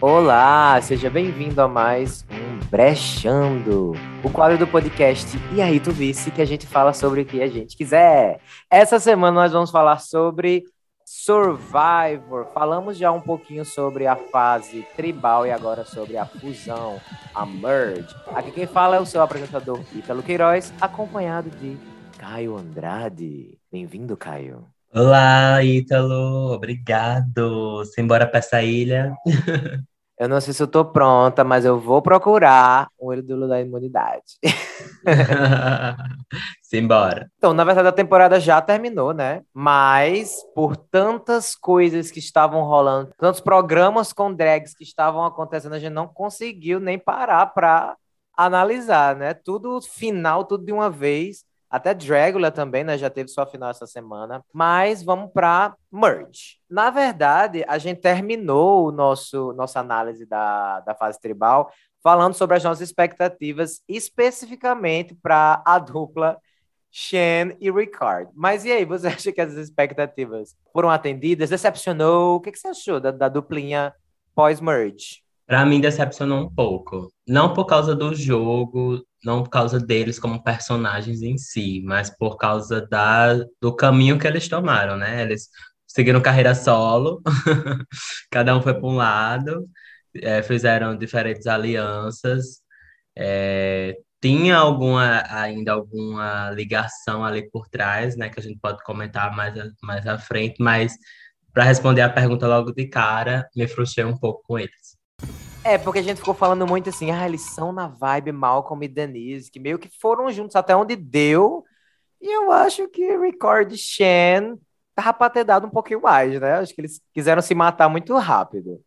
Olá, seja bem-vindo a mais um Brechando, o quadro do podcast E aí tu visse que a gente fala sobre o que a gente quiser. Essa semana nós vamos falar sobre Survivor. Falamos já um pouquinho sobre a fase tribal e agora sobre a fusão, a merge. Aqui quem fala é o seu apresentador Ítalo Queiroz, acompanhado de Caio Andrade. Bem-vindo, Caio. Olá, Ítalo, obrigado. Simbora para essa ilha. Eu não sei se eu tô pronta, mas eu vou procurar o ídolo da imunidade. Simbora. Então, na verdade, a temporada já terminou, né? Mas por tantas coisas que estavam rolando, tantos programas com drags que estavam acontecendo, a gente não conseguiu nem parar para analisar, né? Tudo final, tudo de uma vez. Até Dragula também, né? Já teve sua final essa semana. Mas vamos para Merge. Na verdade, a gente terminou o nosso nossa análise da, da fase tribal falando sobre as nossas expectativas, especificamente para a dupla Shen e Ricard. Mas e aí, você acha que as expectativas foram atendidas? Decepcionou? O que, que você achou da, da duplinha pós-merge? Para mim, decepcionou um pouco. Não por causa do jogo, não por causa deles como personagens em si, mas por causa da, do caminho que eles tomaram, né? Eles seguiram carreira solo, cada um foi para um lado, é, fizeram diferentes alianças, é, tinha alguma ainda alguma ligação ali por trás, né? Que a gente pode comentar mais, mais à frente, mas para responder a pergunta logo de cara, me frustrei um pouco com eles. É, porque a gente ficou falando muito assim, ah, eles são na vibe Malcolm e Denise, que meio que foram juntos até onde deu. E eu acho que Record Shan tava pra ter dado um pouquinho mais, né? Acho que eles quiseram se matar muito rápido.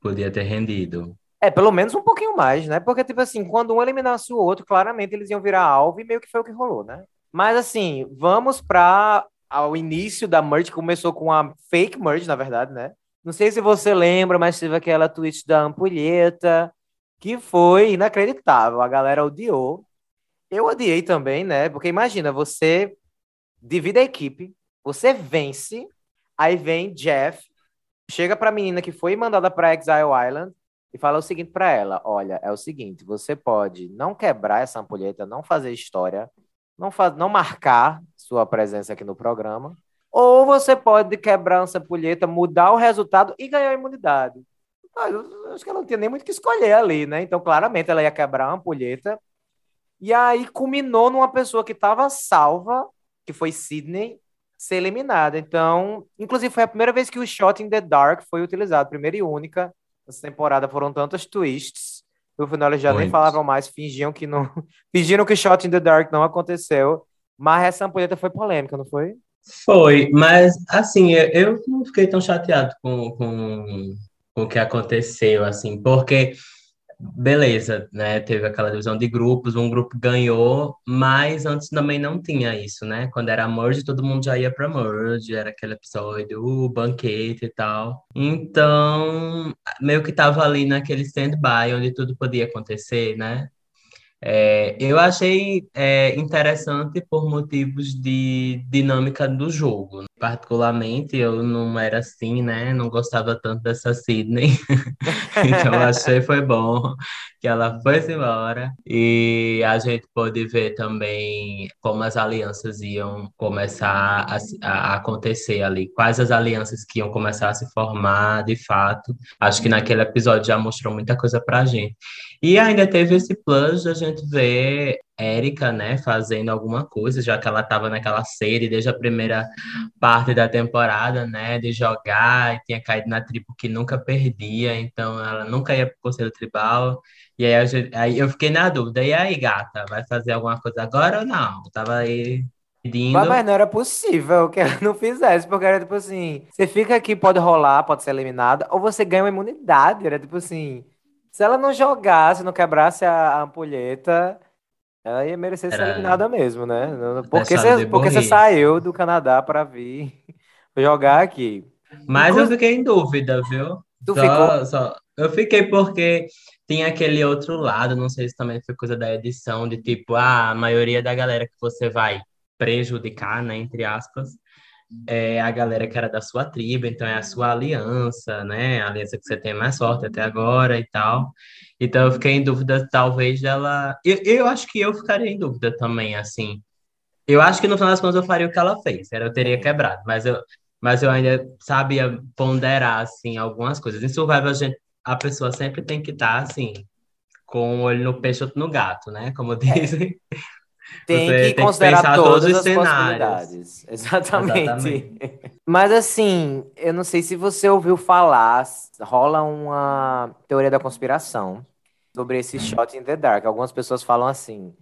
Podia ter rendido. É, pelo menos um pouquinho mais, né? Porque, tipo assim, quando um eliminasse o outro, claramente eles iam virar alvo e meio que foi o que rolou, né? Mas, assim, vamos para o início da merge, começou com a fake merge, na verdade, né? Não sei se você lembra, mas teve aquela tweet da ampulheta que foi inacreditável. A galera odiou. Eu odiei também, né? Porque imagina, você divide a equipe, você vence, aí vem Jeff, chega para a menina que foi mandada para Exile Island e fala o seguinte para ela: olha, é o seguinte, você pode não quebrar essa ampulheta, não fazer história, não, faz, não marcar sua presença aqui no programa, ou você pode quebrar essa pulheta, mudar o resultado e ganhar imunidade. acho que ela não tinha nem muito o que escolher ali, né? Então, claramente, ela ia quebrar uma ampulheta. E aí culminou numa pessoa que estava salva, que foi Sidney, ser eliminada. Então, inclusive, foi a primeira vez que o Shot in the Dark foi utilizado, primeira e única. Essa temporada foram tantos twists. No final, eles já Muito. nem falavam mais, fingiam que não. fingiram que o Shot in the Dark não aconteceu. Mas essa ampulheta foi polêmica, não foi? Foi, mas assim, eu não fiquei tão chateado com, com, com o que aconteceu, assim, porque beleza, né? Teve aquela divisão de grupos, um grupo ganhou, mas antes também não tinha isso, né? Quando era merge, todo mundo já ia para merge, era aquele episódio, o banquete e tal. Então, meio que tava ali naquele stand-by onde tudo podia acontecer, né? É, eu achei é, interessante por motivos de dinâmica do jogo. Particularmente, eu não era assim, né? Não gostava tanto dessa Sydney. então, achei foi bom que ela foi embora. E a gente pôde ver também como as alianças iam começar a, a acontecer ali. Quais as alianças que iam começar a se formar, de fato. Acho que naquele episódio já mostrou muita coisa pra gente. E ainda teve esse plus de a gente ver Érica, né, fazendo alguma coisa, já que ela estava naquela série desde a primeira parte da temporada, né, de jogar, e tinha caído na tribo que nunca perdia, então ela nunca ia para o Conselho Tribal. E aí, gente, aí, eu fiquei na dúvida, e aí, gata, vai fazer alguma coisa agora ou não? tava aí pedindo. Mas não era possível que ela não fizesse, porque era tipo assim: você fica aqui, pode rolar, pode ser eliminada, ou você ganha uma imunidade. Era tipo assim se ela não jogasse, não quebrasse a ampulheta, ela ia merecer ser eliminada mesmo, né? Porque você, porque você saiu do Canadá para vir jogar aqui. Mas eu fiquei em dúvida, viu? Tu só, ficou? Só... Eu fiquei porque tem aquele outro lado, não sei se também foi coisa da edição, de tipo, ah, a maioria da galera que você vai prejudicar, né, entre aspas, é a galera que era da sua tribo, então é a sua aliança, né? A aliança que você tem mais sorte até agora e tal. Então eu fiquei em dúvida, talvez, dela. Eu, eu acho que eu ficaria em dúvida também, assim. Eu acho que no final das contas eu faria o que ela fez, era eu teria quebrado, mas eu, mas eu ainda sabia ponderar, assim, algumas coisas. Em Survival, a, gente, a pessoa sempre tem que estar, tá, assim, com o olho no peixe, outro no gato, né? Como dizem. É. Tem Você que tem considerar que todas todos os cenários. Exatamente. Exatamente. Mas assim, eu não sei se você ouviu falar, rola uma teoria da conspiração sobre esse shot in the dark. Algumas pessoas falam assim: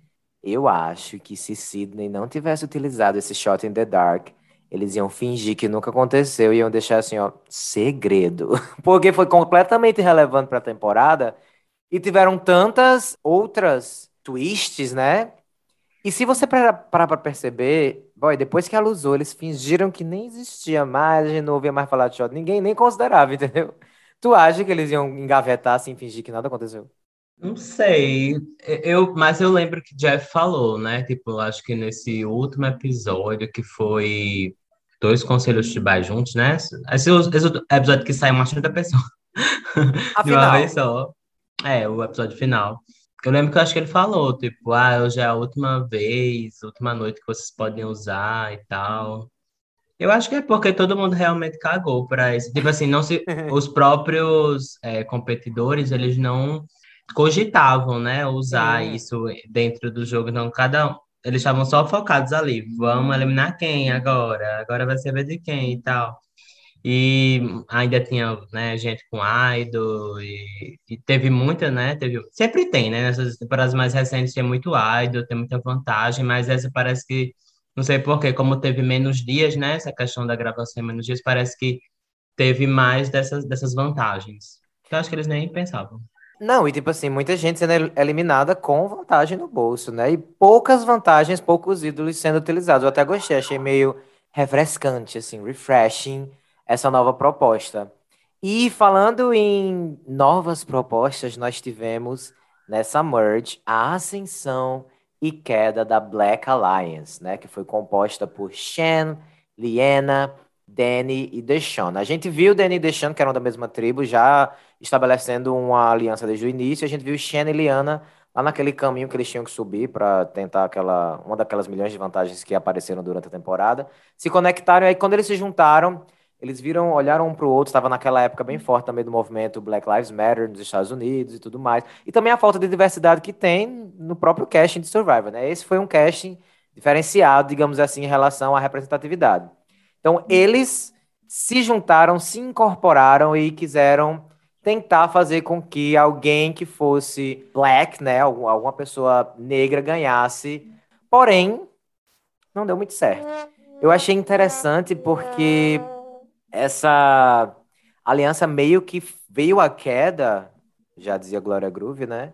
eu acho que se Sidney não tivesse utilizado esse shot in the dark, eles iam fingir que nunca aconteceu e iam deixar assim, ó, segredo. Porque foi completamente irrelevante para a temporada e tiveram tantas outras twists, né? E se você parar para perceber, boy, depois que ela usou, eles fingiram que nem existia mais, a gente não ouvia mais falar de shot, ninguém nem considerava, entendeu? Tu acha que eles iam engavetar assim, fingir que nada aconteceu? Não sei, eu, mas eu lembro que Jeff falou, né? Tipo, acho que nesse último episódio, que foi dois conselhos de bar juntos, né? Esse, esse episódio que sai uma da pessoa de uma vez só. É, o episódio final. Eu lembro que eu acho que ele falou, tipo, ah, hoje é a última vez, última noite que vocês podem usar e tal. Eu acho que é porque todo mundo realmente cagou para isso. Tipo assim, não se, os próprios é, competidores, eles não cogitavam, né, usar isso dentro do jogo. Então, cada eles estavam só focados ali. Vamos eliminar quem agora? Agora vai ser de quem e tal. E ainda tinha, né, gente com idol e, e, teve muita, né, teve, sempre tem, né, nessas temporadas mais recentes tem muito idol, tem muita vantagem, mas essa parece que, não sei porquê, como teve menos dias, né, essa questão da gravação em menos dias, parece que teve mais dessas, dessas vantagens. Eu acho que eles nem pensavam. Não, e tipo assim, muita gente sendo eliminada com vantagem no bolso, né? E poucas vantagens, poucos ídolos sendo utilizados. Eu até gostei, achei meio refrescante, assim, refreshing essa nova proposta. E falando em novas propostas, nós tivemos nessa merge a ascensão e queda da Black Alliance, né? Que foi composta por Shen, Liena, Danny e Deshawn. A gente viu Danny e Deshawn, que eram da mesma tribo, já estabelecendo uma aliança desde o início. A gente viu Shen e Liana lá naquele caminho que eles tinham que subir para tentar aquela uma daquelas milhões de vantagens que apareceram durante a temporada. Se conectaram e aí quando eles se juntaram, eles viram, olharam um para o outro, estava naquela época bem forte também do movimento Black Lives Matter nos Estados Unidos e tudo mais. E também a falta de diversidade que tem no próprio casting de Survivor, né? Esse foi um casting diferenciado, digamos assim, em relação à representatividade. Então, eles se juntaram, se incorporaram e quiseram tentar fazer com que alguém que fosse black, né, alguma pessoa negra ganhasse. Porém, não deu muito certo. Eu achei interessante porque essa aliança meio que veio à queda, já dizia Glória Groove, né?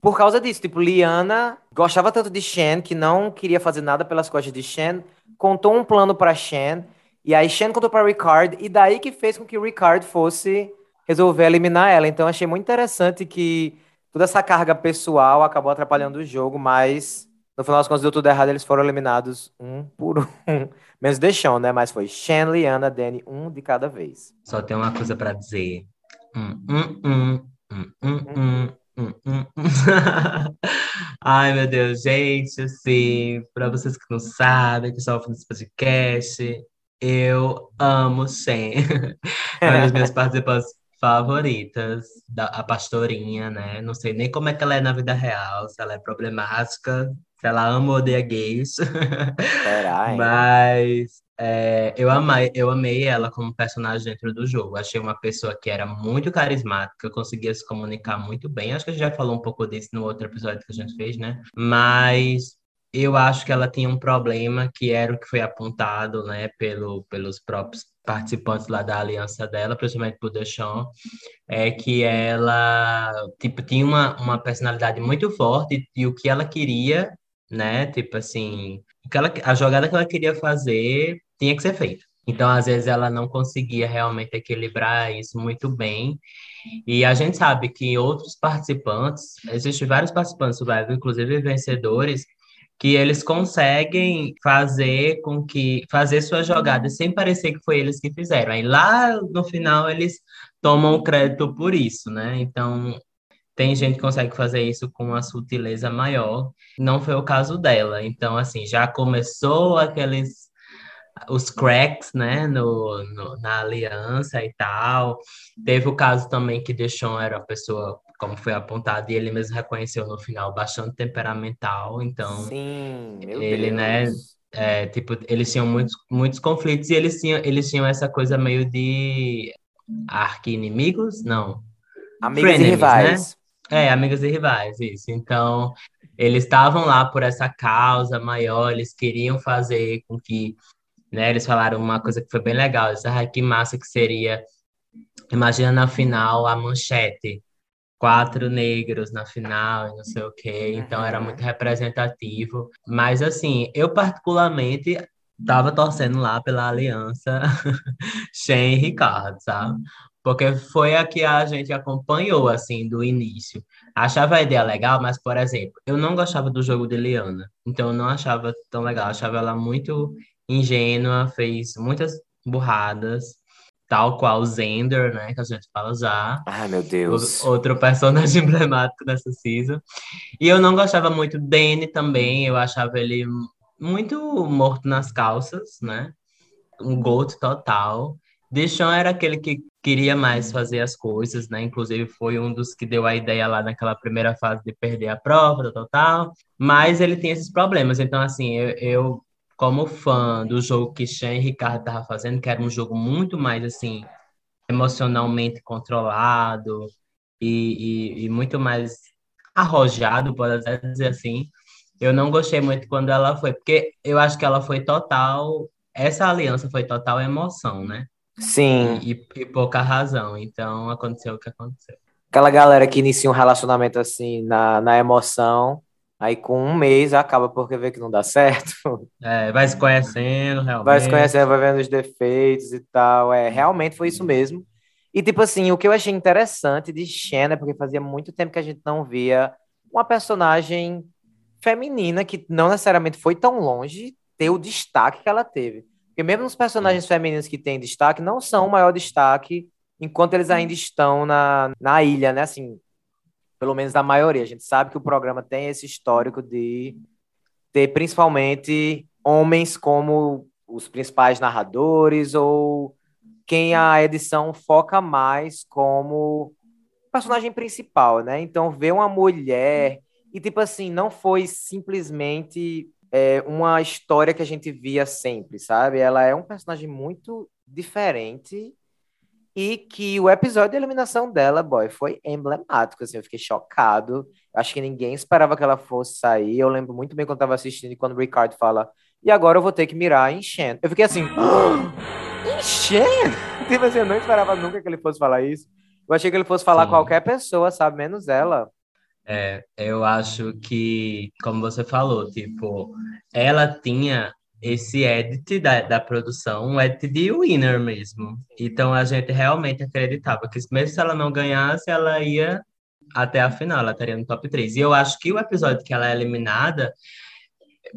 Por causa disso, tipo, Liana gostava tanto de Shen que não queria fazer nada pelas costas de Shen, contou um plano para Shen e aí Shen contou para Ricard, e daí que fez com que Ricard fosse resolver eliminar ela. Então achei muito interessante que toda essa carga pessoal acabou atrapalhando o jogo, mas no final das contas deu tudo errado, eles foram eliminados um por um. Menos deixão, né? Mas foi Shen, Liana, Danny, um de cada vez. Só tem uma coisa para dizer. Hum, hum, hum, hum, hum, hum. Hum, hum. Ai, meu Deus, gente, assim, para vocês que não sabem, que ouvindo esse podcast, eu amo Shen. é uma das minhas participantes favoritas, da, a pastorinha, né? Não sei nem como é que ela é na vida real, se ela é problemática, se ela ama ou odeia gays. Será, Mas é, eu, amei, eu amei ela como personagem dentro do jogo. Achei uma pessoa que era muito carismática, conseguia se comunicar muito bem. Acho que a gente já falou um pouco disso no outro episódio que a gente fez, né? Mas eu acho que ela tinha um problema que era o que foi apontado, né, pelo, pelos próprios participantes lá da aliança dela, principalmente por Deschamps, é que ela, tipo, tinha uma, uma personalidade muito forte e, o que ela queria, né, tipo assim, ela, a jogada que ela queria fazer tinha que ser feita. Então, às vezes, ela não conseguia realmente equilibrar isso muito bem. E a gente sabe que outros participantes, existem vários participantes do inclusive vencedores, que eles conseguem fazer com que fazer suas jogadas sem parecer que foi eles que fizeram. Aí lá no final eles tomam o crédito por isso, né? Então tem gente que consegue fazer isso com uma sutileza maior. Não foi o caso dela. Então assim já começou aqueles os cracks, né, no, no, na aliança e tal. Teve o caso também que Deshaun era uma pessoa como foi apontado, e ele mesmo reconheceu no final, bastante temperamental, então Sim, ele, Deus. né, é, tipo, eles tinham muitos, muitos conflitos e eles tinham, eles tinham essa coisa meio de arqui-inimigos? Não. Amigos Frenemies, e né? rivais. Né? É, amigos e rivais, isso. Então, eles estavam lá por essa causa maior, eles queriam fazer com que, né, eles falaram uma coisa que foi bem legal, essa ah, que massa que seria, imagina na final a manchete, quatro negros na final e não sei o quê, então era muito representativo. Mas, assim, eu particularmente tava torcendo lá pela aliança Shen e Ricardo, sabe? Porque foi a que a gente acompanhou, assim, do início. Achava a ideia legal, mas, por exemplo, eu não gostava do jogo de Liana, então eu não achava tão legal. Achava ela muito ingênua, fez muitas burradas, tal qual Zender, né, que a gente fala já. Ai, meu Deus. O, outro personagem emblemático dessa season. E eu não gostava muito dele também, eu achava ele muito morto nas calças, né? Um gold total. Deshaun era aquele que queria mais fazer as coisas, né? Inclusive foi um dos que deu a ideia lá naquela primeira fase de perder a prova, total. Mas ele tem esses problemas. Então, assim, eu, eu como fã do jogo que Sean e Ricardo estavam fazendo, que era um jogo muito mais assim emocionalmente controlado e, e, e muito mais arrojado, pode até dizer assim. Eu não gostei muito quando ela foi, porque eu acho que ela foi total. Essa aliança foi total emoção, né? Sim. E, e, pouca razão. Então aconteceu o que aconteceu. Aquela galera que inicia um relacionamento assim na, na emoção Aí com um mês acaba porque vê que não dá certo. É, vai se conhecendo, realmente. Vai se conhecendo, vai vendo os defeitos e tal. É, realmente foi isso mesmo. E tipo assim, o que eu achei interessante de Xena, porque fazia muito tempo que a gente não via uma personagem feminina que não necessariamente foi tão longe ter o destaque que ela teve. Porque mesmo os personagens femininos que têm destaque não são o maior destaque enquanto eles ainda estão na, na ilha, né? Assim, pelo menos da maioria. A gente sabe que o programa tem esse histórico de ter principalmente homens como os principais narradores ou quem a edição foca mais como personagem principal, né? Então, ver uma mulher e, tipo assim, não foi simplesmente é, uma história que a gente via sempre, sabe? Ela é um personagem muito diferente e que o episódio de eliminação dela, boy, foi emblemático, assim, eu fiquei chocado. Acho que ninguém esperava que ela fosse sair. Eu lembro muito bem quando estava assistindo e quando o Ricardo fala, e agora eu vou ter que mirar em Shen. Eu fiquei assim, oh, em Shen? Tipo assim, eu não esperava nunca que ele fosse falar isso. Eu achei que ele fosse falar Sim. qualquer pessoa, sabe? Menos ela. É, eu acho que, como você falou, tipo, ela tinha esse edit da, da produção, um edit de winner mesmo. Então a gente realmente acreditava que mesmo se ela não ganhasse, ela ia até a final, ela estaria no top 3. E eu acho que o episódio que ela é eliminada,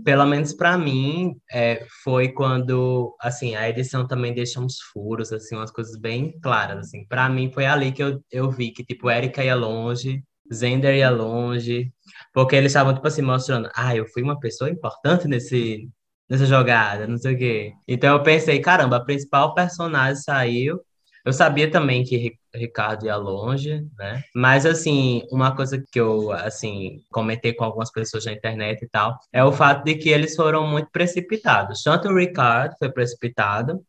pelo menos para mim, é, foi quando, assim, a edição também deixa uns furos, assim, umas coisas bem claras, assim. Para mim foi ali que eu, eu vi que, tipo, Erika ia longe, Zender ia longe, porque eles estavam, tipo assim, mostrando, ah, eu fui uma pessoa importante nesse, nessa jogada, não sei o quê. Então eu pensei, caramba, a principal personagem saiu. Eu sabia também que Ricardo ia longe, né? Mas assim, uma coisa que eu assim comentei com algumas pessoas na internet e tal, é o fato de que eles foram muito precipitados. Tanto o Ricardo foi precipitado,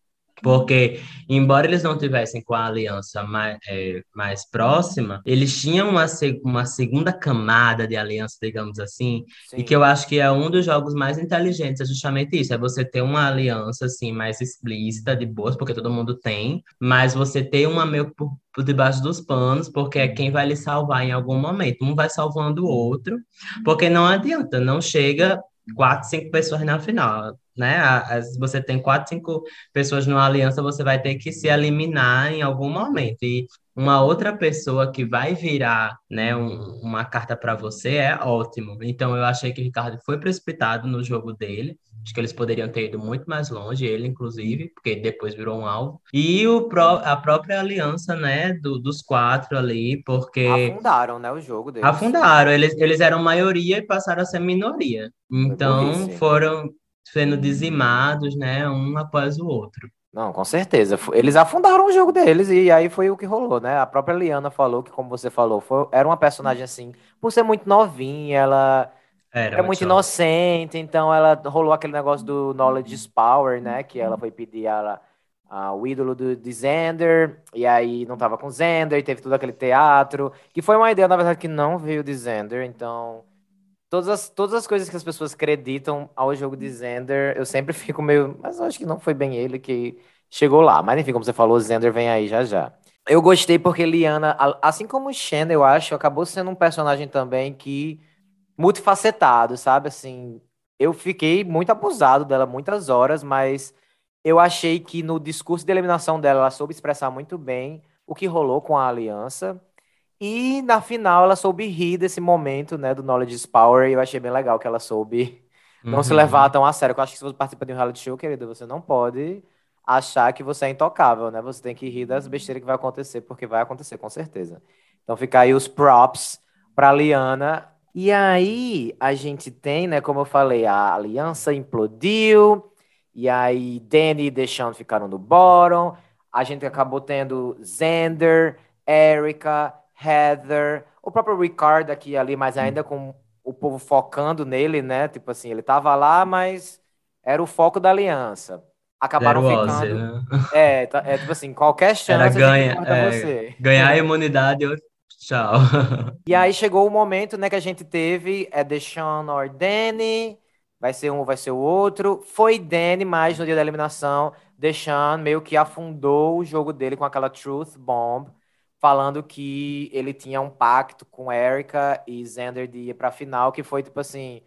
porque, embora eles não tivessem com a aliança mais, é, mais próxima, eles tinham uma, uma segunda camada de aliança, digamos assim, Sim. e que eu acho que é um dos jogos mais inteligentes, é justamente isso, é você ter uma aliança, assim, mais explícita, de boas, porque todo mundo tem, mas você ter uma meio por, por debaixo dos panos, porque é quem vai lhe salvar em algum momento. Um vai salvando o outro, porque não adianta, não chega quatro, cinco pessoas na final né? Você tem quatro, cinco pessoas numa aliança, você vai ter que se eliminar em algum momento. E uma outra pessoa que vai virar, né, um, uma carta para você é ótimo. Então eu achei que o Ricardo foi precipitado no jogo dele. Acho que eles poderiam ter ido muito mais longe, ele inclusive, porque depois virou um alvo. E o pró a própria aliança, né, do, dos quatro ali, porque afundaram, né, o jogo deles. Afundaram, eles, eles eram maioria e passaram a ser minoria. Então foram sendo dizimados, né, um após o outro. Não, com certeza. Eles afundaram o jogo deles e aí foi o que rolou, né? A própria Liana falou que, como você falou, foi, era uma personagem assim, por ser muito novinha, ela era, muito inocente, então ela rolou aquele negócio do knowledge is power, né? Que ela foi pedir a, a, o ídolo do, de Xander, e aí não tava com Xander, e teve todo aquele teatro, que foi uma ideia, na verdade, que não veio de Xander, então todas as, todas as coisas que as pessoas acreditam ao jogo de Zender, eu sempre fico meio. Mas eu acho que não foi bem ele que chegou lá. Mas enfim, como você falou, Zender vem aí já já. Eu gostei porque Liana, assim como Shen, eu acho, acabou sendo um personagem também que. multifacetado, sabe? Assim, eu fiquei muito abusado dela muitas horas, mas eu achei que no discurso de eliminação dela, ela soube expressar muito bem o que rolou com a aliança. E na final ela soube rir desse momento, né, do Knowledge is Power, e eu achei bem legal que ela soube não se levar uhum. tão a sério. Eu acho que se você participa de um reality show, querido, você não pode achar que você é intocável, né? Você tem que rir das besteiras que vai acontecer, porque vai acontecer, com certeza. Então fica aí os props pra Liana. E aí a gente tem, né, como eu falei, a aliança implodiu, e aí Danny e Deshaun ficaram no bottom, a gente acabou tendo Xander, Erika, Heather, o próprio Ricard aqui ali, mas ainda com o povo focando nele, né? Tipo assim, ele tava lá, mas era o foco da aliança. Acabaram ficando. Ozzy, né? é, tá, é, tipo assim, qualquer chance era ganha, é, você. Ganhar a imunidade, eu... tchau. E aí chegou o momento, né, que a gente teve é Deshaun or Danny, vai ser um, vai ser o outro. Foi Danny, mas no dia da eliminação, Deshaun meio que afundou o jogo dele com aquela Truth Bomb falando que ele tinha um pacto com Erika e Xander de ir pra final, que foi tipo assim.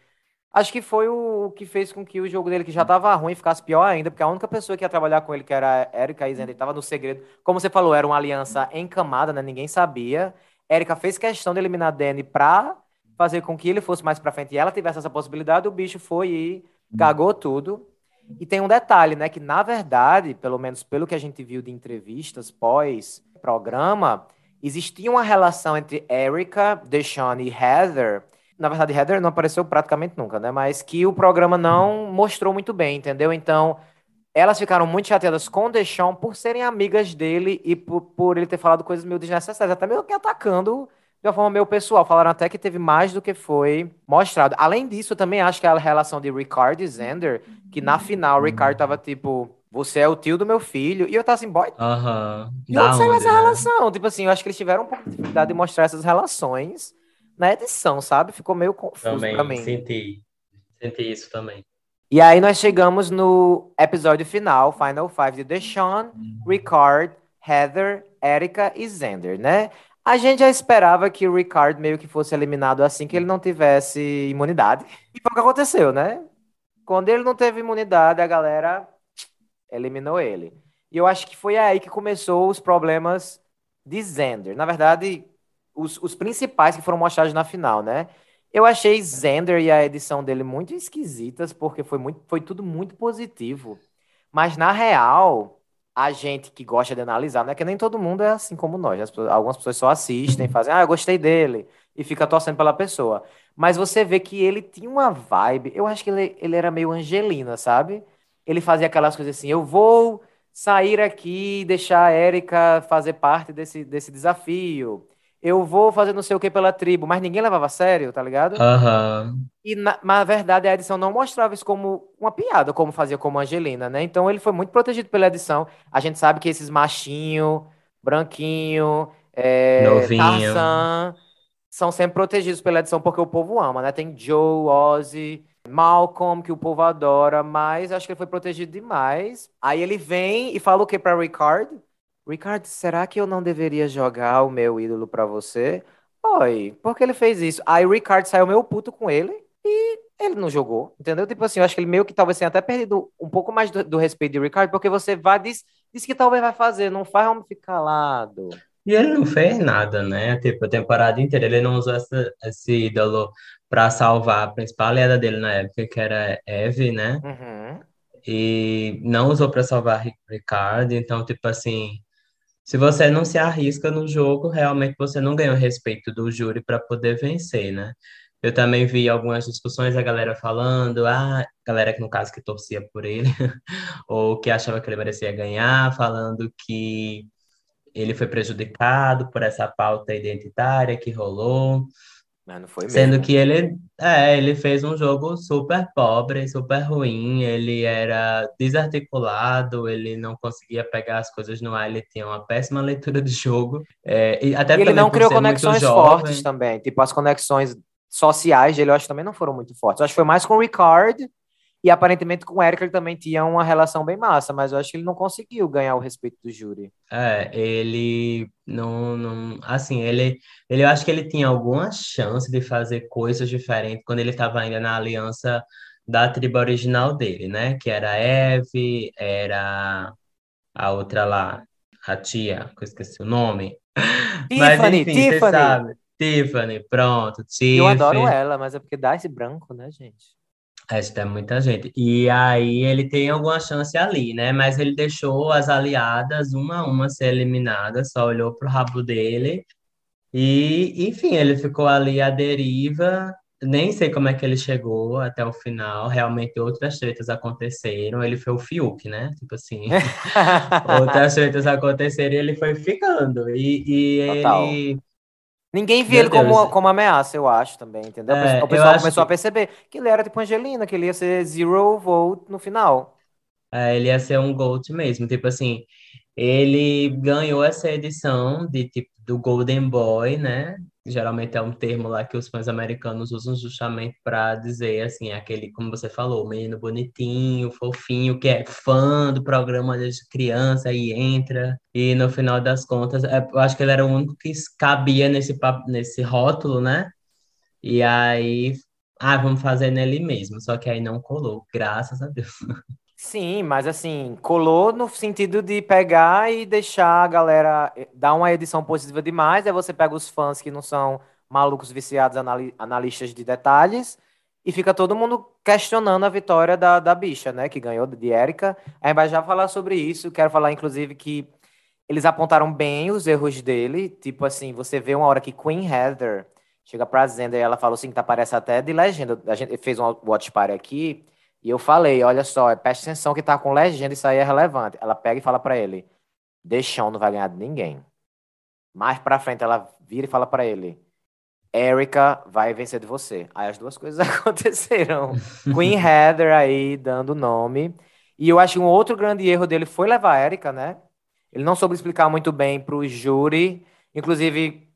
Acho que foi o que fez com que o jogo dele, que já tava ruim, ficasse pior ainda, porque a única pessoa que ia trabalhar com ele, que era Erika e Xander, tava no segredo. Como você falou, era uma aliança encamada, né? Ninguém sabia. Erika fez questão de eliminar Danny pra fazer com que ele fosse mais pra frente e ela tivesse essa possibilidade. O bicho foi e cagou tudo. E tem um detalhe, né? Que na verdade, pelo menos pelo que a gente viu de entrevistas pós programa, existia uma relação entre Erika, Deshawn e Heather. Na verdade, Heather não apareceu praticamente nunca, né? Mas que o programa não mostrou muito bem, entendeu? Então, elas ficaram muito chateadas com Deshawn por serem amigas dele e por, por ele ter falado coisas meio desnecessárias, até meio que atacando de uma forma meio pessoal. Falaram até que teve mais do que foi mostrado. Além disso, eu também acho que a relação de Ricard e Xander, que na final o Ricard tava tipo você é o tio do meu filho. E eu tava assim, boy. Aham. E onde saiu essa né? relação? Tipo assim, eu acho que eles tiveram um pouco de dificuldade de mostrar essas relações na edição, sabe? Ficou meio confuso também, pra mim. Senti. Senti isso também. E aí nós chegamos no episódio final, Final Five de Deshaun, Ricard, Heather, Erika e Xander, né? A gente já esperava que o Ricard meio que fosse eliminado assim que ele não tivesse imunidade. E foi o que aconteceu, né? Quando ele não teve imunidade, a galera eliminou ele. E eu acho que foi aí que começou os problemas de Zender. Na verdade, os, os principais que foram mostrados na final, né? Eu achei Zender e a edição dele muito esquisitas, porque foi, muito, foi tudo muito positivo. Mas, na real, a gente que gosta de analisar, né? Que nem todo mundo é assim como nós. Né? Algumas pessoas só assistem, fazem, ah, eu gostei dele, e fica torcendo pela pessoa. Mas você vê que ele tinha uma vibe, eu acho que ele, ele era meio Angelina, sabe? Ele fazia aquelas coisas assim: eu vou sair aqui e deixar a Érica fazer parte desse, desse desafio. Eu vou fazer não sei o que pela tribo, mas ninguém levava a sério, tá ligado? Uhum. E na, na verdade a edição não mostrava isso como uma piada, como fazia como Angelina, né? Então ele foi muito protegido pela edição. A gente sabe que esses machinho, branquinho, é, Novinho. Tarzan, são sempre protegidos pela edição porque o povo ama, né? Tem Joe, Ozzy, Malcolm, que o povo adora, mas acho que ele foi protegido demais. Aí ele vem e fala o que para Ricard? Ricard, será que eu não deveria jogar o meu ídolo para você? Oi, por que ele fez isso? Aí Ricard saiu meio puto com ele e ele não jogou, entendeu? Tipo assim, eu acho que ele meio que talvez tenha até perdido um pouco mais do, do respeito de Ricard, porque você vai, diz, diz que talvez vai fazer, não faz homem ficar calado. E ele não fez nada, né? Tipo, a temporada inteira ele não usou essa, esse ídolo para salvar a principal aliada dele na época, que era Eve, né? Uhum. E não usou para salvar Ricardo. Então, tipo assim, se você não se arrisca no jogo, realmente você não ganha o respeito do júri para poder vencer, né? Eu também vi algumas discussões, a galera falando, ah, galera que no caso que torcia por ele, ou que achava que ele merecia ganhar, falando que ele foi prejudicado por essa pauta identitária que rolou. Mas não foi mesmo. Sendo que ele, é, ele fez um jogo super pobre, super ruim, ele era desarticulado, ele não conseguia pegar as coisas no ar, ele tinha uma péssima leitura de jogo. É, e até e ele não criou conexões fortes também, tipo as conexões sociais dele, eu acho que também não foram muito fortes. Eu acho que foi mais com o Ricard e aparentemente com o Eric ele também tinha uma relação bem massa, mas eu acho que ele não conseguiu ganhar o respeito do júri. É, ele não, não assim, ele, ele eu acho que ele tinha alguma chance de fazer coisas diferentes quando ele estava ainda na aliança da tribo original dele, né? Que era a Eve, era a outra lá, a tia, que eu esqueci o nome. Tiffany, mas, enfim, Tiffany. sabe. Tiffany, pronto, Tiffany. Eu adoro ela, mas é porque dá esse branco, né, gente? Tem muita gente. E aí ele tem alguma chance ali, né? Mas ele deixou as aliadas uma a uma ser eliminadas, só olhou pro rabo dele. E, enfim, ele ficou ali à deriva. Nem sei como é que ele chegou até o final. Realmente outras tretas aconteceram. Ele foi o Fiuk, né? Tipo assim. outras tretas aconteceram e ele foi ficando. E, e ele Ninguém via ele como, como ameaça, eu acho também, entendeu? É, o pessoal começou que... a perceber que ele era tipo Angelina, que ele ia ser zero vote no final. É, ele ia ser um GOAT mesmo, tipo assim, ele ganhou essa edição de tipo do Golden Boy, né? Geralmente é um termo lá que os fãs americanos usam justamente para dizer assim, aquele, como você falou, menino bonitinho, fofinho, que é fã do programa desde criança e entra. E no final das contas, é, eu acho que ele era o único que cabia nesse, nesse rótulo, né? E aí, ah, vamos fazer nele mesmo. Só que aí não colou, graças a Deus. Sim, mas assim, colou no sentido de pegar e deixar a galera eh, dar uma edição positiva demais. Aí você pega os fãs que não são malucos viciados analistas de detalhes e fica todo mundo questionando a vitória da, da bicha, né? Que ganhou de Erika. A gente vai já falar sobre isso. Quero falar, inclusive, que eles apontaram bem os erros dele. Tipo assim, você vê uma hora que Queen Heather chega pra Zenda e ela falou assim, tá, parece até de legenda. A gente fez um watch party aqui. E eu falei, olha só, preste atenção que tá com legenda, isso aí é relevante. Ela pega e fala para ele, Deixão não vai ganhar de ninguém. Mais pra frente ela vira e fala para ele, Erika vai vencer de você. Aí as duas coisas aconteceram. Queen Heather aí dando nome. E eu acho que um outro grande erro dele foi levar a Erika, né? Ele não soube explicar muito bem pro júri. Inclusive,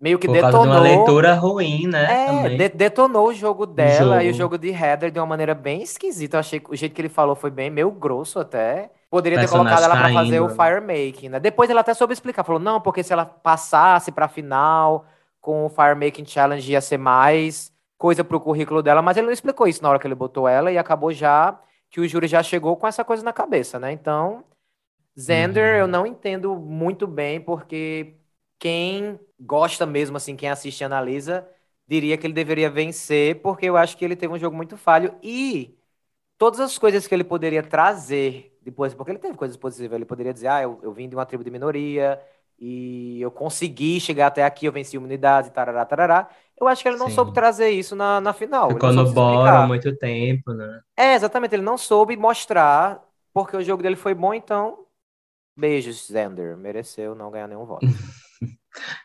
meio que Por detonou. Causa de uma leitura ruim, né? É, de, detonou o jogo dela jogo. e o jogo de Heather de uma maneira bem esquisita. Eu achei que o jeito que ele falou foi bem meio grosso até. Poderia ter colocado ela para fazer o firemaking, né? Depois ela até soube explicar, falou: "Não, porque se ela passasse para final com o firemaking challenge ia ser mais coisa pro currículo dela", mas ele não explicou isso na hora que ele botou ela e acabou já que o júri já chegou com essa coisa na cabeça, né? Então, Xander, uhum. eu não entendo muito bem porque quem gosta mesmo, assim, quem assiste e analisa, diria que ele deveria vencer, porque eu acho que ele teve um jogo muito falho e todas as coisas que ele poderia trazer depois, porque ele teve coisas positivas, ele poderia dizer, ah, eu, eu vim de uma tribo de minoria e eu consegui chegar até aqui, eu venci imunidade, tarará, tarará. Eu acho que ele não Sim. soube trazer isso na, na final. Ficou no bora há muito tempo, né? É, exatamente, ele não soube mostrar, porque o jogo dele foi bom, então beijos, Zender, mereceu não ganhar nenhum voto.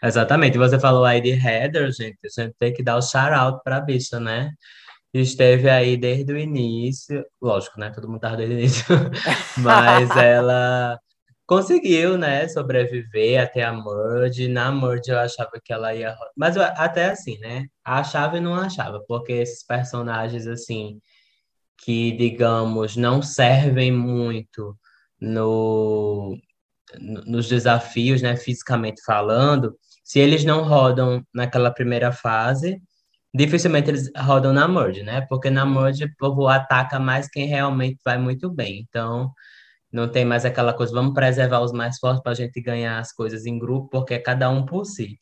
Exatamente. Você falou aí de Heather, gente. A gente tem que dar o shout-out pra bicha, né? Esteve aí desde o início. Lógico, né? Todo mundo tava desde o início. Mas ela conseguiu, né? Sobreviver até a Merge. Na Merge eu achava que ela ia. Mas eu, até assim, né? Achava e não achava. Porque esses personagens, assim, que, digamos, não servem muito no nos desafios, né, fisicamente falando, se eles não rodam naquela primeira fase, dificilmente eles rodam na merge, né? Porque na merge o povo ataca mais quem realmente vai muito bem. Então, Não tem mais aquela coisa, vamos preservar os mais fortes para a gente ganhar as coisas em grupo, porque é cada um por si.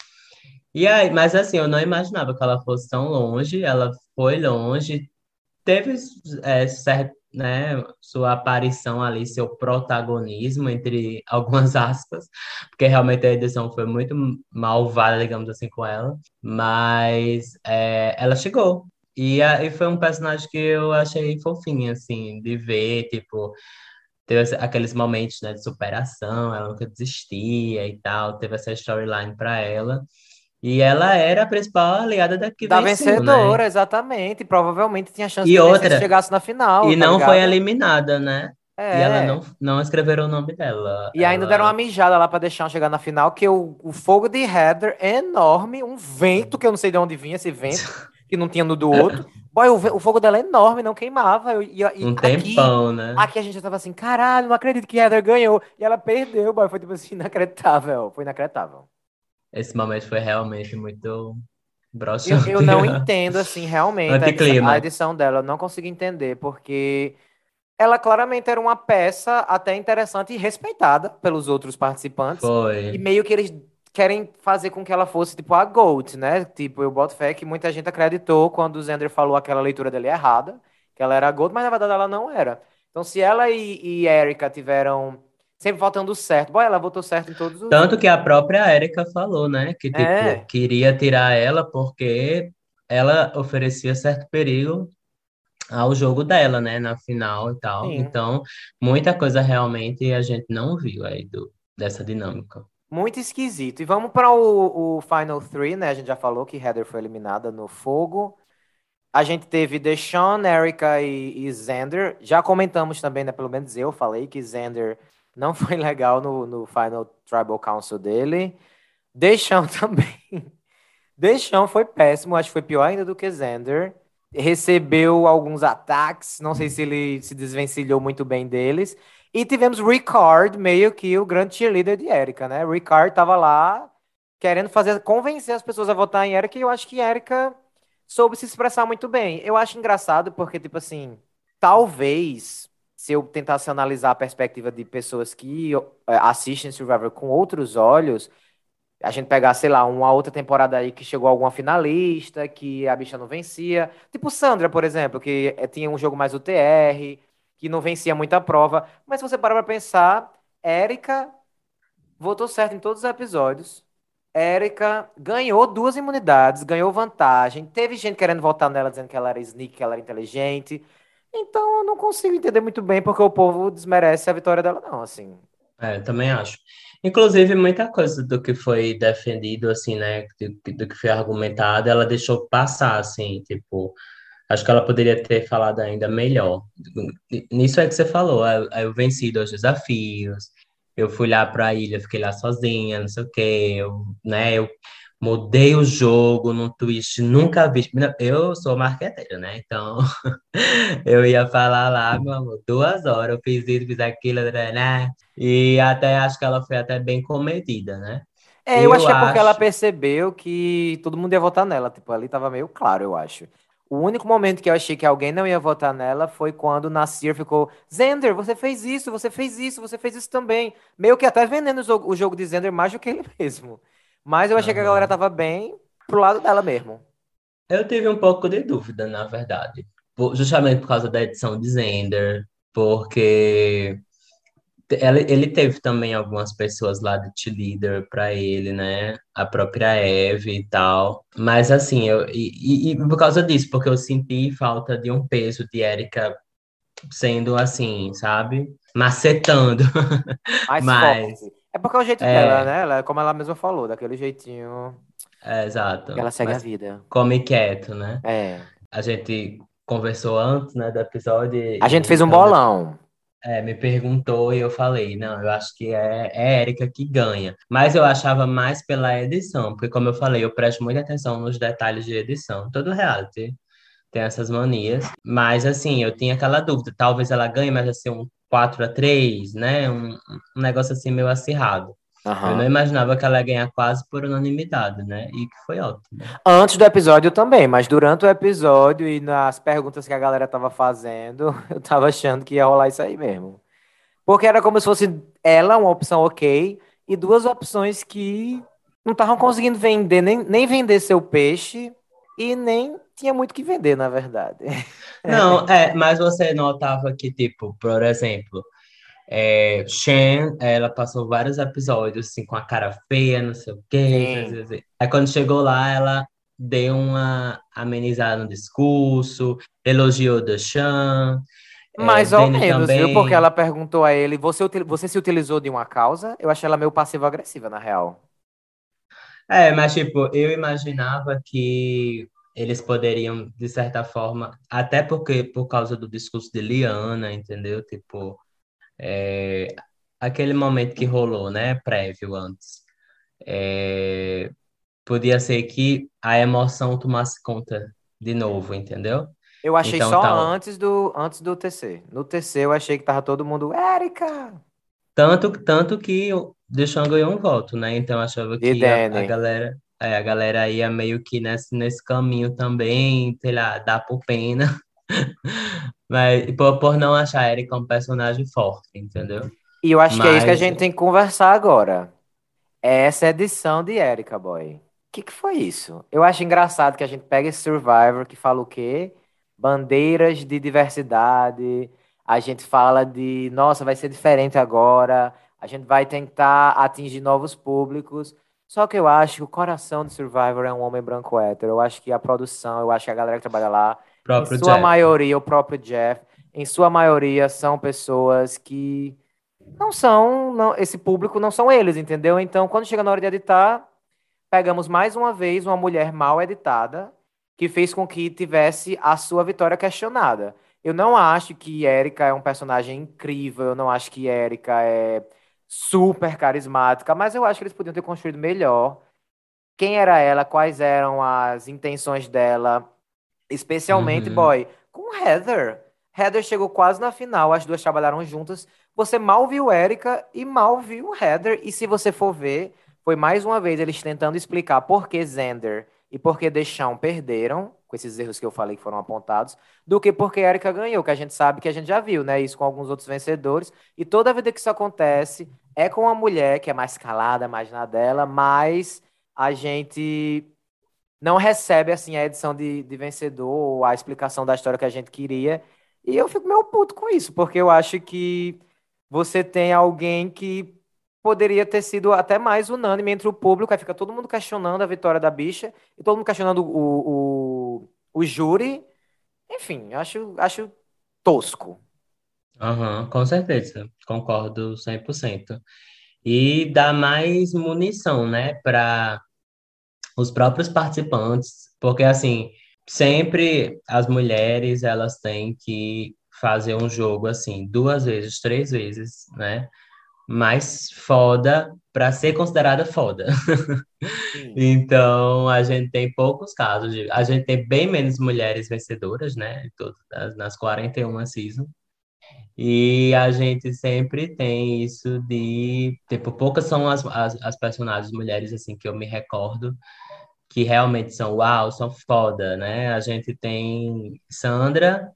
E aí, mas assim, eu não imaginava que ela fosse tão longe, ela foi longe, teve é, certo, né, sua aparição ali, seu protagonismo, entre algumas aspas, porque realmente a edição foi muito malvada, digamos assim, com ela, mas é, ela chegou. E, a, e foi um personagem que eu achei fofinho, assim, de ver, tipo, teve aqueles momentos, né, de superação, ela nunca desistia e tal, teve essa storyline para ela. E ela era a principal aliada da que da venceu, vencedora, né? exatamente. Provavelmente tinha chance E de outra, se chegasse na final. E tá não ligado? foi eliminada, né? É. E ela não, não escreveram o nome dela. E ainda Ela- deram uma mijada lá pra deixar chegar na final, que o, o fogo de Heather é enorme, um vento, que eu não sei de onde vinha esse vento, que não tinha no do outro. Boy, o, o fogo dela é enorme, não queimava. E, e Um aqui, tempão, né? aqui a gente já tava assim, caralho, não acredito que Heather ganhou. E ela perdeu, boy. Foi tipo assim, inacreditável. Foi inacreditável. Esse momento foi realmente muito Eu, broxante. eu não entendo, assim, realmente, a edição, a edição dela. Eu não consigo entender, porque ela claramente era uma peça até interessante e respeitada pelos outros participantes. E Foi. meio que eles querem fazer com que ela fosse, tipo, a GOAT, né? Tipo, eu boto fé que muita gente acreditou quando o Zender falou aquela leitura dele errada, que ela era a GOAT, mas na verdade ela não era. Então, se ela e, e Erika tiveram sempre votando certo, boy, ela votou certo em todos os... Tanto que a própria Erika falou, né? Que, tipo, É. queria tirar ela porque ela oferecia certo perigo ao jogo dela, né? Na final e tal. Sim. Então, muita coisa realmente a gente não viu aí do, dessa dinâmica. Muito esquisito. E vamos para o, o Final Three, né? A gente já falou que Heather foi eliminada no fogo. A gente teve Deshaun, Erika e, e Xander. Já comentamos também, né? Pelo menos eu falei que Xander não foi legal no, no Final Tribal Council dele. Deshaun também. Deshaun foi péssimo, acho que foi pior ainda do que Xander. Recebeu alguns ataques, não sei se ele se desvencilhou muito bem deles. E tivemos Ricard, meio que o grande cheerleader de Erika, né? Ricard tava lá querendo fazer, convencer as pessoas a votar em Erika, e eu acho que Erika soube se expressar muito bem. Eu acho engraçado porque, tipo assim, talvez, se eu tentasse analisar a perspectiva de pessoas que eh, assistem Survivor com outros olhos, a gente pegar, sei lá, uma outra temporada aí que chegou alguma finalista, que a bicha não vencia. Tipo Sandra, por exemplo, que eh, tinha um jogo mais UTR, que não vencia muita prova. Mas se você parar pra pensar, Érica votou certo em todos os episódios. Érica ganhou duas imunidades, ganhou vantagem. Teve gente querendo votar nela, dizendo que ela era sneak, que ela era inteligente. Então eu não consigo entender muito bem porque o povo desmerece a vitória dela, não, assim. É, eu também acho. Inclusive, muita coisa do que foi defendido, assim, né, do, do que foi argumentado, ela deixou passar, assim, tipo, acho que ela poderia ter falado ainda melhor. Nisso é que você falou, eu, eu venci dois desafios, eu fui lá para a ilha, fiquei lá sozinha, não sei o quê, eu, né, eu mudei o jogo num twist nunca visto. Eu sou marqueteira, né, então eu ia falar lá, meu amor, duas horas, eu fiz isso, fiz aquilo, né, e até acho que ela foi até bem comedida, né? É, eu, Eu acho que é porque ela percebeu que todo mundo ia votar nela. Tipo, ali tava meio claro, eu acho. O único momento que eu achei que alguém não ia votar nela foi quando Nasir ficou: Zender, você fez isso, você fez isso, você fez isso também. Meio que até vendendo o jogo, o jogo de Zender mais do que ele mesmo. Mas eu achei que a galera tava bem pro lado dela mesmo. Eu tive um pouco de dúvida, na verdade, Por- justamente por causa da edição de Zender, porque ele teve também algumas pessoas lá de cheerleader para ele, né? A própria Eve e tal. Mas assim, eu, e, e- e por causa disso, porque eu senti falta de um peso de Erika sendo assim, sabe? Macetando. Mais Mas- forte. É porque é o jeito É. dela, né? Ela, como ela mesma falou, daquele jeitinho É, exato. que ela segue a Mas vida. come quieto, né? É. A gente conversou antes, né, do episódio. A gente fez um bolão. É, me perguntou e eu falei, não, eu acho que é, é a Erika que ganha. Mas eu achava mais pela edição, porque como eu falei, eu presto muita atenção nos detalhes de edição. Todo reality tem essas manias. Mas assim, eu tinha aquela dúvida, talvez ela ganhe, mas vai ser um 4 a 3 né? Um, um negócio assim meio acirrado. Eu Aham. não imaginava que ela ia ganhar quase por unanimidade, né? E que foi ótimo. Antes do episódio também, mas durante o episódio e nas perguntas que a galera tava fazendo, eu tava achando que ia rolar isso aí mesmo. Porque era como se fosse ela, uma opção ok, e duas opções que não estavam conseguindo vender, nem, nem vender seu peixe, e nem tinha muito que vender, na verdade. Não, é, mas você notava que, tipo, por exemplo, é, Shen, ela passou vários episódios, assim, com a cara feia, não sei o quê. Sim. Assim. Aí quando chegou lá, ela deu uma amenizada no discurso, elogiou The Shan. é, Mais ou Danny menos, viu? também. Porque ela perguntou a ele: você, você se utilizou de uma causa? Eu achei ela meio passiva-agressiva, na real. É, mas tipo, eu imaginava que eles poderiam, de certa forma, até porque por causa do discurso de Liana, entendeu? Tipo, é, aquele momento que rolou, né, prévio antes, é, podia ser que a emoção tomasse conta de novo, entendeu? Eu achei Então só tal. antes do, antes do TC. No TC eu achei que tava todo mundo, Érica! Tanto, tanto que o Deschamps ganhou um voto, né? Então eu achava que a, a galera, é, a galera ia meio que nesse, nesse caminho também, sei lá, dá por pena. Mas por, por não achar a Erika um personagem forte, entendeu? E eu acho que é isso que a Mas gente tem que conversar agora. É essa edição de Érica, boy. O que que foi isso? Eu acho engraçado que a gente pega esse Survivor que fala o quê? Bandeiras de diversidade. A gente fala de, nossa, vai ser diferente agora. A gente vai tentar atingir novos públicos. Só que eu acho que o coração do Survivor é um homem branco hétero. Eu acho que a produção, eu acho que a galera que trabalha lá, em próprio sua Jeff. maioria, o próprio Jeff, em sua maioria são pessoas que não são, não, esse público não são eles, entendeu? Então, quando chega na hora de editar, pegamos mais uma vez uma mulher mal editada, que fez com que tivesse a sua vitória questionada. Eu não acho que Erika é um personagem incrível, eu não acho que Erika é super carismática, mas eu acho que eles podiam ter construído melhor quem era ela, quais eram as intenções dela, especialmente, Uhum. boy, com Heather. Heather chegou quase na final, as duas trabalharam juntas. Você mal viu Erika e mal viu Heather. E se você for ver, foi mais uma vez eles tentando explicar por que Xander e por que Deschamps perderam, com esses erros que eu falei que foram apontados, do que porque Erika ganhou, que a gente sabe que a gente já viu, né? Isso com alguns outros vencedores. E toda vida que isso acontece é com uma mulher que é mais calada, mais na dela, mas a gente não recebe assim a edição de, de vencedor ou a explicação da história que a gente queria. E eu fico meio puto com isso, porque eu acho que você tem alguém que poderia ter sido até mais unânime entre o público, aí fica todo mundo questionando a vitória da bicha e todo mundo questionando o, o, o júri. Enfim, acho, acho tosco. Aham, com certeza, concordo 100%. E dá mais munição, né, para os próprios participantes, porque assim, sempre as mulheres elas têm que fazer um jogo assim, duas vezes, três vezes, né? Mais foda para ser considerada foda. Então, a gente tem poucos casos de, a gente tem bem menos mulheres vencedoras, né, todas as- nas 41 seasons. E a gente sempre tem isso de, tipo, poucas são as, as, as personagens mulheres, assim, que eu me recordo, que realmente são, uau, são foda, né? A gente tem Sandra,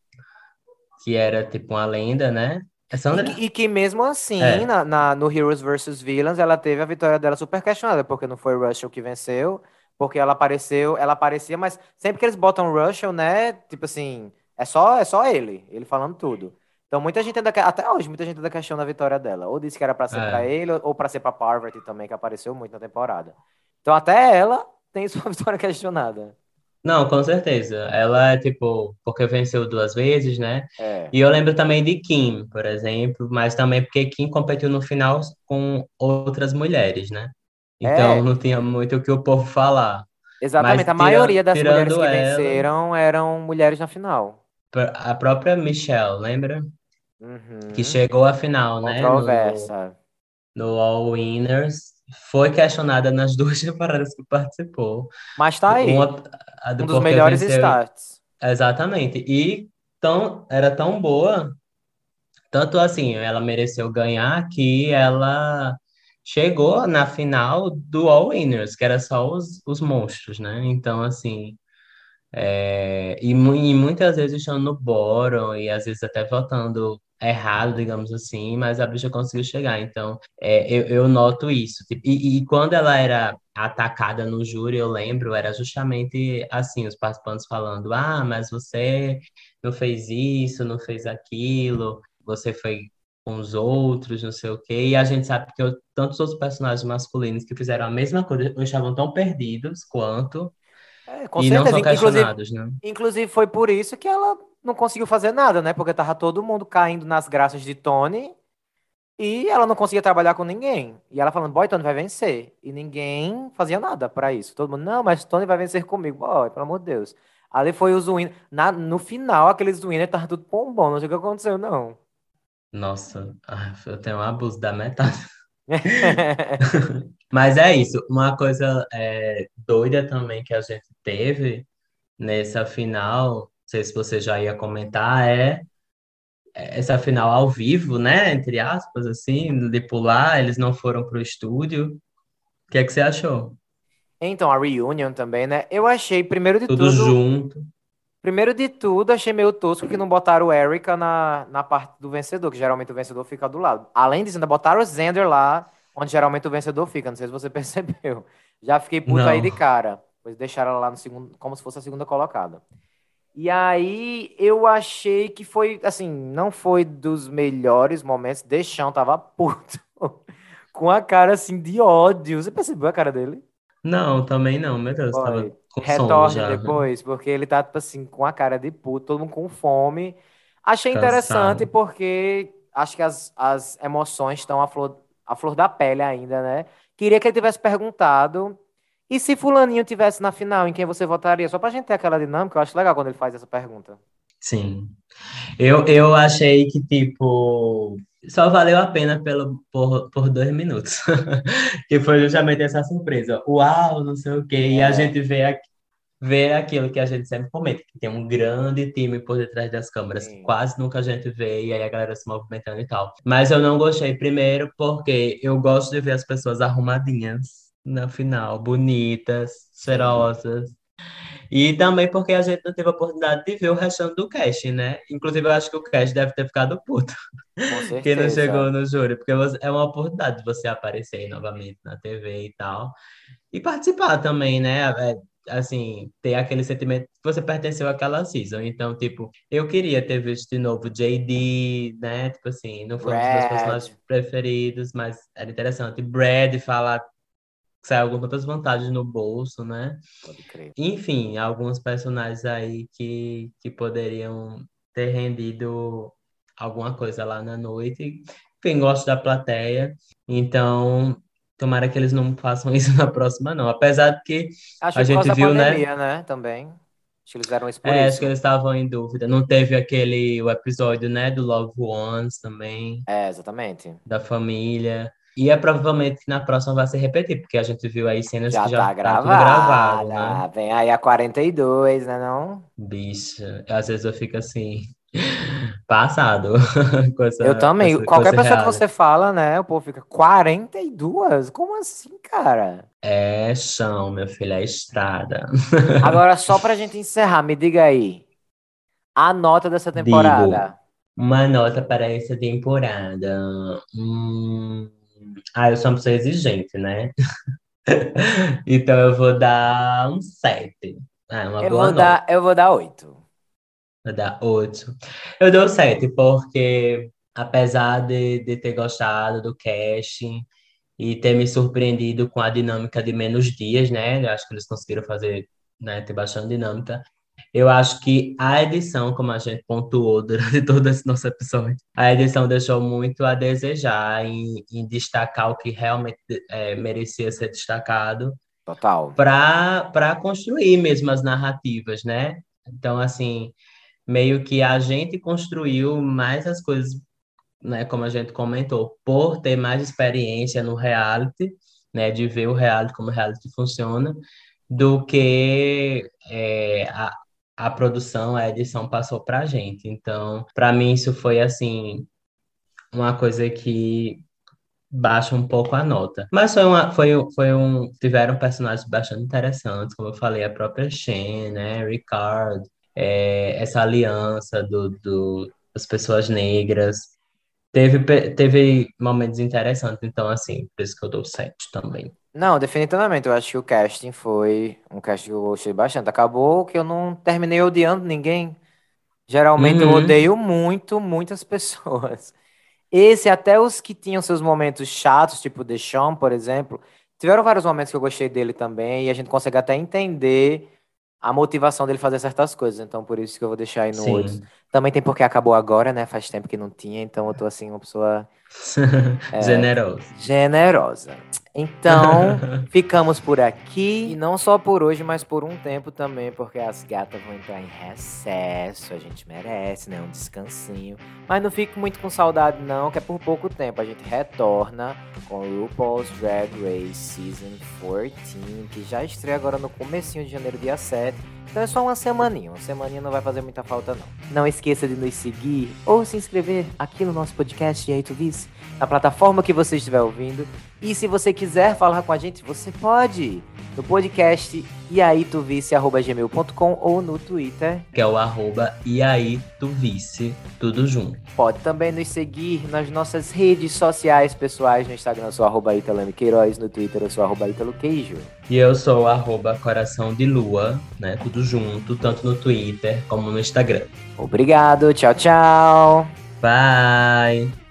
que era, tipo, uma lenda, né? É E Sandra? que, e que mesmo assim, É, na, na- no Heroes versus Villains, ela teve a vitória dela super questionada, porque não foi o Russell que venceu, porque ela apareceu, ela aparecia, mas sempre que eles botam o Russell, né, tipo assim, é só, é só ele, ele falando tudo. Então muita gente ainda, até hoje, muita gente ainda questiona a vitória dela. Ou disse que era pra ser pra é. ele, ou pra ser pra Parvati também, que apareceu muito na temporada. Então até ela tem sua vitória questionada. Não, com certeza. Ela é, tipo, porque venceu duas vezes, né? É. E eu lembro também de Kim, por exemplo, mas também porque Kim competiu no final com outras mulheres, né? Então É, não tinha muito o que o povo falar. Mas exatamente. A tira, maioria das mulheres que ela, venceram eram mulheres na final. a própria Michelle, lembra? Que Uhum. chegou à final, né? No, no, All Winners. Foi questionada nas duas temporadas que participou. Mas tá aí. Uma, a Um do dos porque melhores venceu starts. exatamente. E tão, era tão boa, tanto assim, ela mereceu ganhar que ela chegou na final do All Winners, que era só os, os monstros, né? Então, assim, É, e, e, muitas vezes estão no bórum e às vezes até votando errado, digamos assim, mas a bicha conseguiu chegar. Então, é, eu, eu noto isso. Tipo, e, e, quando ela era atacada no júri, eu lembro, era justamente assim, os participantes falando, ah, mas você não fez isso, não fez aquilo, você foi com os outros, não sei o quê. E a gente sabe que tantos outros personagens masculinos que fizeram a mesma coisa estavam tão perdidos quanto é, com e certeza. não são questionados, inclusive, né? Inclusive, foi por isso que ela não conseguiu fazer nada, né? Porque tava todo mundo caindo nas graças de Tony e ela não conseguia trabalhar com ninguém. E ela falando, boy, Tony vai vencer. E ninguém fazia nada para isso. Todo mundo, não, mas Tony vai vencer comigo. Boy, pelo amor de Deus. Ali foi os Winner. No final, aqueles Winner tava tudo pombom. Não sei o que aconteceu, não. Nossa, eu tenho um abuso da metade. Mas é isso, uma coisa é, doida também que a gente teve nessa final, não sei se você já ia comentar, é essa final ao vivo, né? Entre aspas, assim, de pular, eles não foram para o estúdio. O que é que você achou? Então, a reunion também, né? Eu achei, primeiro de tudo. Tudo junto. Primeiro de tudo, achei meio tosco que não botaram o Erika na, na parte do vencedor, que geralmente o vencedor fica do lado. Além disso, ainda botaram o Zender lá, onde geralmente o vencedor fica. Não sei se você percebeu. Já fiquei puto não. aí de cara. Pois deixaram ela lá no segundo, como se fosse a segunda colocada. E aí eu achei que foi, assim, não foi dos melhores momentos. Deixão tava puto. com a cara, assim, de ódio. Você percebeu a cara dele? Não, também não, meu Deus. Tava Retorne já. depois, porque ele tá, tipo assim, com a cara de puto, todo mundo com fome. Achei Cansado. interessante porque acho que as, as emoções estão à flor, à flor da pele ainda, né? Queria que ele tivesse perguntado. E se Fulaninho tivesse na final, em quem você votaria? Só pra gente ter aquela dinâmica, eu acho legal quando ele faz essa pergunta. Sim. Eu, eu achei que, tipo, só valeu a pena pelo, por, por dois minutos. que foi justamente essa surpresa. Uau, não sei o quê. É. E a é. gente vê, aqui, vê aquilo que a gente sempre comenta, que tem um grande time por detrás das câmeras, Sim. quase nunca a gente vê, e aí a galera se movimentando e tal. Mas eu não gostei, primeiro, porque eu gosto de ver as pessoas arrumadinhas na final, bonitas, cheirosas. E também porque a gente não teve a oportunidade de ver o restante do cast, né? Inclusive, eu acho que o cast deve ter ficado puto. Com que não chegou no júri, porque é uma oportunidade de você aparecer novamente na TV e tal. E participar também, né? É, assim, ter aquele sentimento que você pertenceu àquela season. Então, tipo, eu queria ter visto de novo JD, né? Tipo assim, não foi um dos meus personagens preferidos, mas era interessante. Brad falar com tantas vantagens no bolso, né? Pode crer. Enfim, alguns personagens aí que, que poderiam ter rendido alguma coisa lá na noite. Enfim, gosto da plateia. Então, Tomara que eles não façam isso na próxima, não. Apesar de que acho a gente viu, né? pandemia, né? né? Também. Acho que eles fizeram isso por é, isso. acho que eles estavam em dúvida. Não teve aquele o episódio, né, do Love Ones também. É, exatamente. Da família. E é provavelmente que na próxima vai se repetir, porque a gente viu aí cenas já que já tá, gravado, tá gravado, né? Vem aí a 42, né não? Bicha, às vezes eu fico assim, Passado. essa, eu também. Qualquer pessoa que você fala, né? O povo fica 42? Como assim, cara? É chão, meu filho, é estrada. Agora, só pra gente encerrar, me diga aí. A nota dessa temporada. Digo, uma nota para essa temporada. Hum... Ah, eu sou uma pessoa exigente, né? então eu vou dar um 7. Ah, uma eu boa vou nota. Dar, eu vou dar 8. Vou dar oito. Eu dou sete, porque apesar de, de ter gostado do casting e ter me surpreendido com a dinâmica de menos dias, né? Eu acho que eles conseguiram fazer, né, ter bastante dinâmica. Eu acho que a edição, como a gente pontuou durante todo esse nosso episódio, a edição deixou muito a desejar em, em destacar o que realmente é, merecia ser destacado. Total. Para construir mesmo as narrativas, né? Então, assim, meio que a gente construiu mais as coisas, né, como a gente comentou, por ter mais experiência no reality, né, de ver o reality, como o reality funciona, do que é, a, a produção, a edição passou para a gente. Então, para mim, isso foi, assim, uma coisa que baixa um pouco a nota. Mas foi, uma, foi, foi um. Tiveram personagens bastante interessantes, como eu falei, a própria Shen, né? Ricard, é, essa aliança do, do, das pessoas negras. Teve, teve momentos interessantes, então, assim, por isso que eu dou 7 também. Não, definitivamente, eu acho que o casting foi um casting que eu gostei bastante. Acabou que eu não terminei odiando ninguém. Geralmente uhum. eu odeio muito, muitas pessoas. Esse, até os que tinham seus momentos chatos, tipo The Sean, por exemplo, tiveram vários momentos que eu gostei dele também, e a gente consegue até entender a motivação dele fazer certas coisas. Então, por isso que eu vou deixar aí no. 8. Também tem porque acabou agora, né? Faz tempo que não tinha, então eu tô assim, uma pessoa. é, generosa. Generosa. Então, ficamos por aqui. E não só por hoje, mas por um tempo também, porque as gatas vão entrar em recesso. A gente merece, né? Um descansinho. Mas não fique muito com saudade, não, que é por pouco tempo. A gente retorna com RuPaul's Drag Race Season 14, que já estreia agora no comecinho de janeiro, dia 7. Então é só uma semaninha. Uma semaninha não vai fazer muita falta, não. Não esqueça de nos seguir ou se inscrever aqui no nosso podcast, e aí tu na plataforma que você estiver ouvindo. E se você quiser falar com a gente, você pode no podcast iaituvice.gmail.com ou no Twitter. Que é o arroba tudo junto. Pode também nos seguir nas nossas redes sociais pessoais, no Instagram eu sou arroba Queiroz, no Twitter eu sou arroba Italo Queijo. E eu sou o arroba Coração de Lua, né, tudo junto, tanto no Twitter como no Instagram. Obrigado, tchau, tchau. Bye!